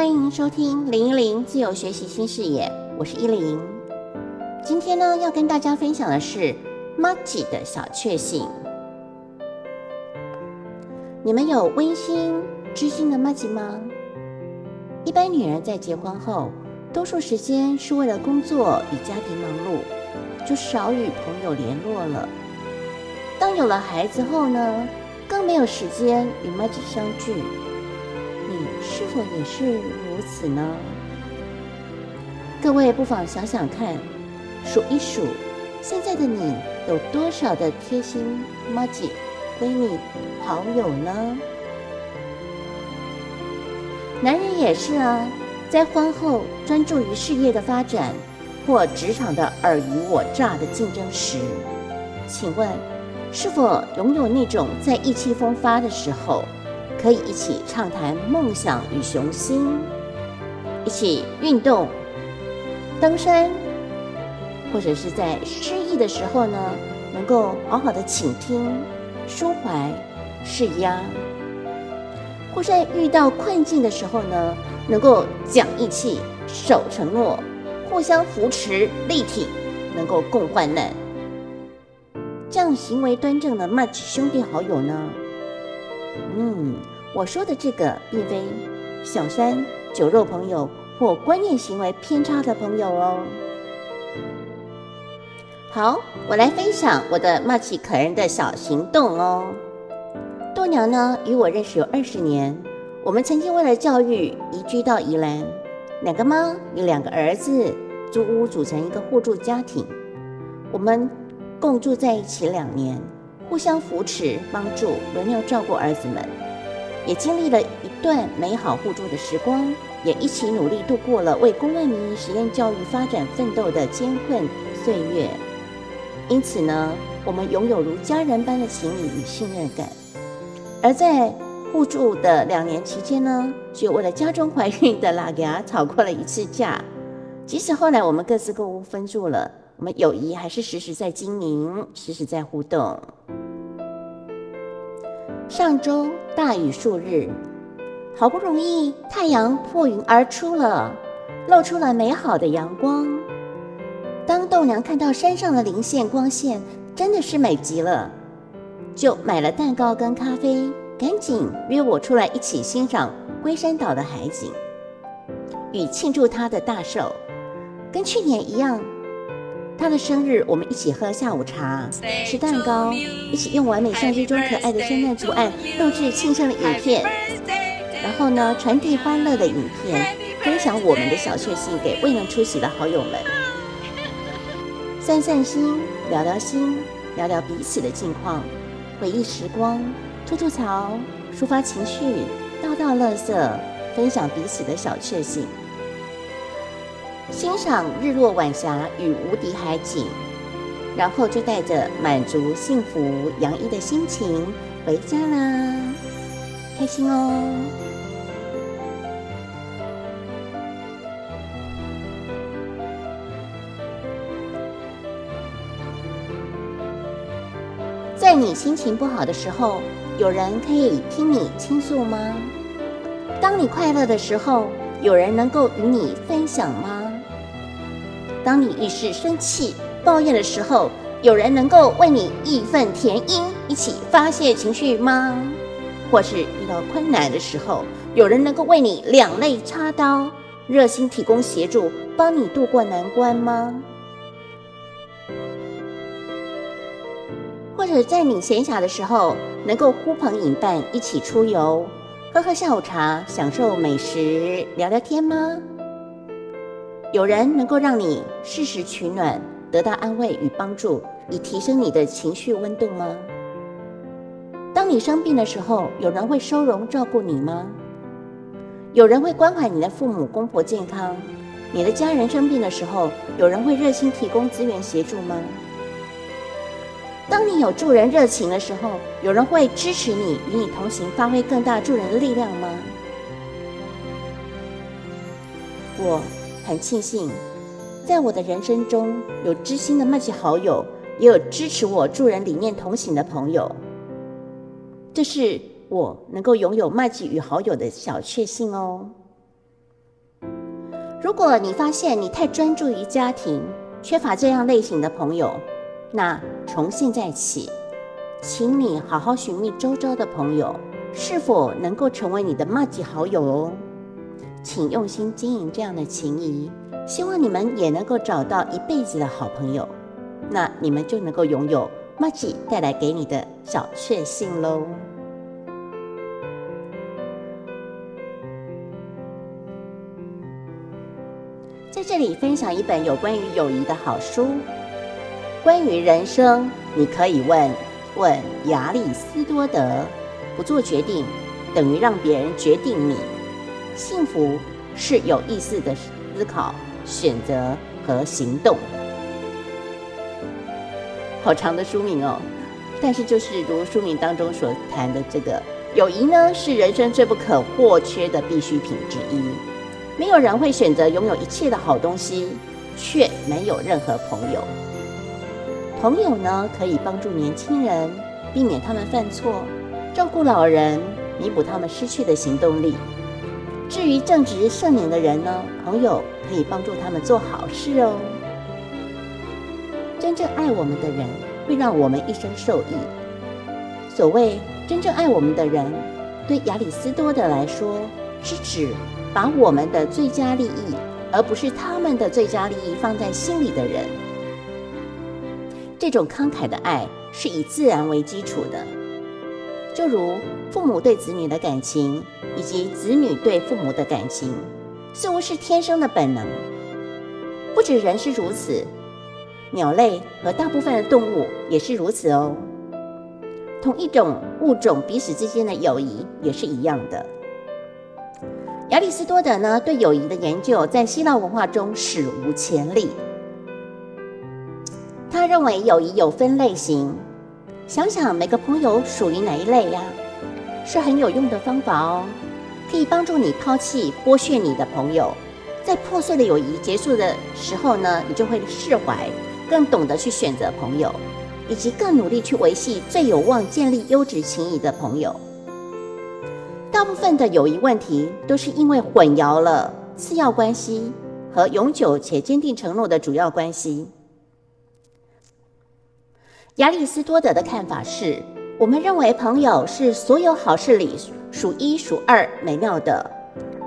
欢迎收听零一零自由学习新视野，我是依林。今天呢，要跟大家分享的是 m a g i 的小确幸。你们有温馨知心的 m a g i 吗？一般女人在结婚后，多数时间是为了工作与家庭忙碌，就少与朋友联络了。当有了孩子后呢，更没有时间与 m a g i 相聚。是否也是如此呢？各位不妨想想看，数一数，现在的你有多少的贴心 m a g i 闺蜜、好友呢？男人也是啊，在婚后专注于事业的发展或职场的尔虞我诈的竞争时，请问是否拥有那种在意气风发的时候？可以一起畅谈梦想与雄心，一起运动、登山，或者是在失意的时候呢，能够好好的倾听、抒怀、释压；或在遇到困境的时候呢，能够讲义气、守承诺、互相扶持、力挺，能够共患难。这样行为端正的 Match 兄弟好友呢？嗯，我说的这个并非小三、酒肉朋友或观念行为偏差的朋友哦。好，我来分享我的骂起可人的小行动哦。豆娘呢，与我认识有二十年，我们曾经为了教育移居到宜兰，两个妈与两个儿子租屋组成一个互助家庭，我们共住在一起两年。互相扶持、帮助、轮流照顾儿子们，也经历了一段美好互助的时光，也一起努力度过了为公万民营实验教育发展奋斗的艰困岁月。因此呢，我们拥有如家人般的情谊与信任感。而在互助的两年期间呢，就为了家中怀孕的拉雅吵过了一次架。即使后来我们各自购物分住了，我们友谊还是时时在经营，时时在互动。上周大雨数日，好不容易太阳破云而出了，露出了美好的阳光。当豆娘看到山上的零线光线真的是美极了，就买了蛋糕跟咖啡，赶紧约我出来一起欣赏龟山岛的海景，与庆祝他的大寿。跟去年一样。他的生日，我们一起喝下午茶，吃蛋糕，一起用完美相机中可爱的圣诞图案录制庆生的影片，然后呢，传递欢乐的影片，分享我们的小确幸给未能出席的好友们，散散心，聊聊心，聊聊彼此的近况，回忆时光，吐吐槽，抒发情绪，道道乐色，分享彼此的小确幸。欣赏日落晚霞与无敌海景，然后就带着满足、幸福、洋溢的心情回家啦，开心哦！在你心情不好的时候，有人可以听你倾诉吗？当你快乐的时候，有人能够与你分享吗？当你遇事生气、抱怨的时候，有人能够为你义愤填膺，一起发泄情绪吗？或是遇到困难的时候，有人能够为你两肋插刀，热心提供协助，帮你渡过难关吗？或者在你闲暇的时候，能够呼朋引伴一起出游，喝喝下午茶，享受美食，聊聊天吗？有人能够让你适时取暖，得到安慰与帮助，以提升你的情绪温度吗？当你生病的时候，有人会收容照顾你吗？有人会关怀你的父母、公婆健康？你的家人生病的时候，有人会热心提供资源协助吗？当你有助人热情的时候，有人会支持你，与你同行，发挥更大助人的力量吗？我。很庆幸，在我的人生中有知心的麦吉好友，也有支持我助人理念同行的朋友。这是我能够拥有麦吉与好友的小确幸哦。如果你发现你太专注于家庭，缺乏这样类型的朋友，那从现在起，请你好好寻觅周遭的朋友，是否能够成为你的麦吉好友哦。请用心经营这样的情谊，希望你们也能够找到一辈子的好朋友，那你们就能够拥有妈吉带来给你的小确幸喽。在这里分享一本有关于友谊的好书，关于人生，你可以问问亚里斯多德：不做决定等于让别人决定你。幸福是有意识的思考、选择和行动。好长的书名哦，但是就是如书名当中所谈的这个友谊呢，是人生最不可或缺的必需品之一。没有人会选择拥有一切的好东西，却没有任何朋友。朋友呢，可以帮助年轻人避免他们犯错，照顾老人，弥补他们失去的行动力。至于正直圣明的人呢，朋友可以帮助他们做好事哦。真正爱我们的人，会让我们一生受益。所谓真正爱我们的人，对亚里斯多德来说，是指把我们的最佳利益，而不是他们的最佳利益放在心里的人。这种慷慨的爱是以自然为基础的，就如父母对子女的感情。以及子女对父母的感情，似乎是天生的本能。不止人是如此，鸟类和大部分的动物也是如此哦。同一种物种彼此之间的友谊也是一样的。亚里士多德呢，对友谊的研究在希腊文化中史无前例。他认为友谊有分类型，想想每个朋友属于哪一类呀？是很有用的方法哦，可以帮助你抛弃剥削你的朋友，在破碎的友谊结束的时候呢，你就会释怀，更懂得去选择朋友，以及更努力去维系最有望建立优质情谊的朋友。大部分的友谊问题都是因为混淆了次要关系和永久且坚定承诺的主要关系。亚里斯多德的看法是。我们认为朋友是所有好事里数一数二美妙的，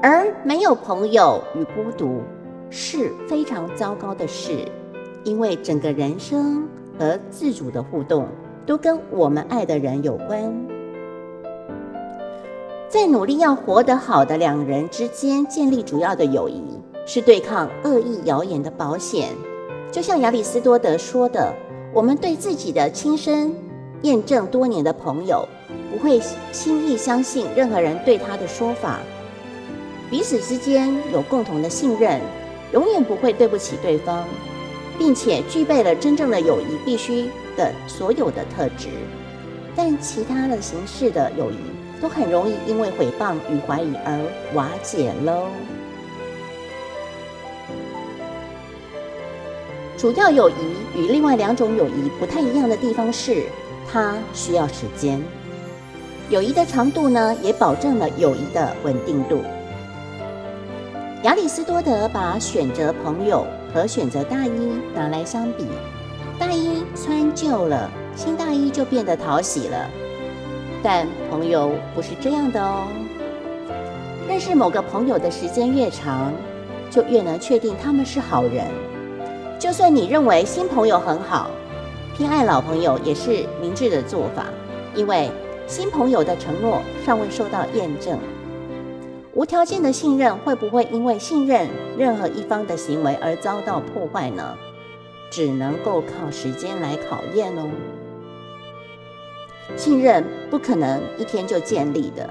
而没有朋友与孤独是非常糟糕的事，因为整个人生和自主的互动都跟我们爱的人有关。在努力要活得好的两人之间建立主要的友谊，是对抗恶意谣言的保险。就像亚里斯多德说的：“我们对自己的亲身。”验证多年的朋友不会轻易相信任何人对他的说法，彼此之间有共同的信任，永远不会对不起对方，并且具备了真正的友谊必须的所有的特质。但其他的形式的友谊都很容易因为诽谤与怀疑而瓦解喽。主要友谊与另外两种友谊不太一样的地方是。它需要时间，友谊的长度呢，也保证了友谊的稳定度。亚里斯多德把选择朋友和选择大衣拿来相比，大衣穿旧了，新大衣就变得讨喜了。但朋友不是这样的哦。认识某个朋友的时间越长，就越能确定他们是好人。就算你认为新朋友很好。偏爱老朋友也是明智的做法，因为新朋友的承诺尚未受到验证。无条件的信任会不会因为信任任何一方的行为而遭到破坏呢？只能够靠时间来考验哦。信任不可能一天就建立的，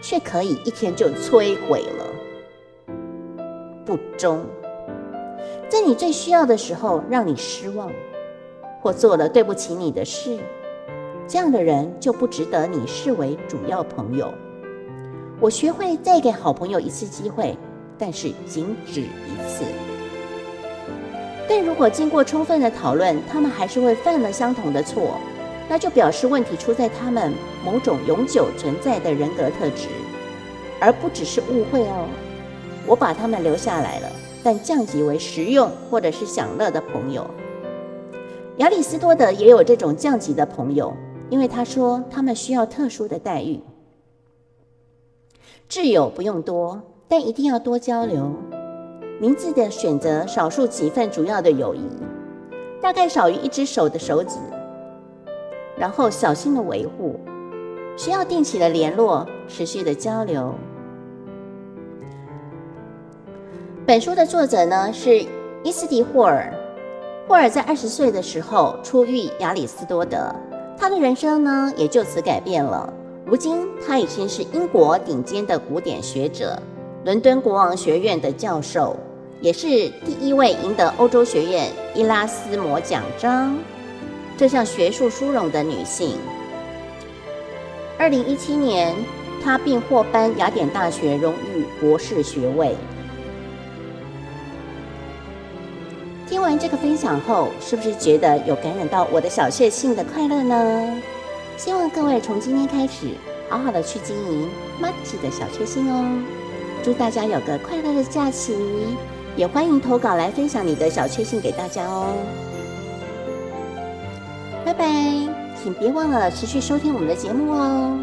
却可以一天就摧毁了。不忠，在你最需要的时候让你失望。或做了对不起你的事，这样的人就不值得你视为主要朋友。我学会再给好朋友一次机会，但是仅止一次。但如果经过充分的讨论，他们还是会犯了相同的错，那就表示问题出在他们某种永久存在的人格特质，而不只是误会哦。我把他们留下来了，但降级为实用或者是享乐的朋友。亚里士多德也有这种降级的朋友，因为他说他们需要特殊的待遇。挚友不用多，但一定要多交流。明智的选择少数几份主要的友谊，大概少于一只手的手指，然后小心的维护，需要定期的联络，持续的交流。本书的作者呢是伊斯蒂霍尔。霍尔在二十岁的时候初遇亚里士多德，他的人生呢也就此改变了。如今他已经是英国顶尖的古典学者，伦敦国王学院的教授。也是第一位赢得欧洲学院伊拉斯摩奖章这项学术殊荣的女性。二零一七年，她并获颁雅典大学荣誉博士学位。听完这个分享后，是不是觉得有感染到我的小确幸的快乐呢？希望各位从今天开始，好好的去经营 m a g 的小确幸哦！祝大家有个快乐的假期！也欢迎投稿来分享你的小确幸给大家哦，拜拜！请别忘了持续收听我们的节目哦。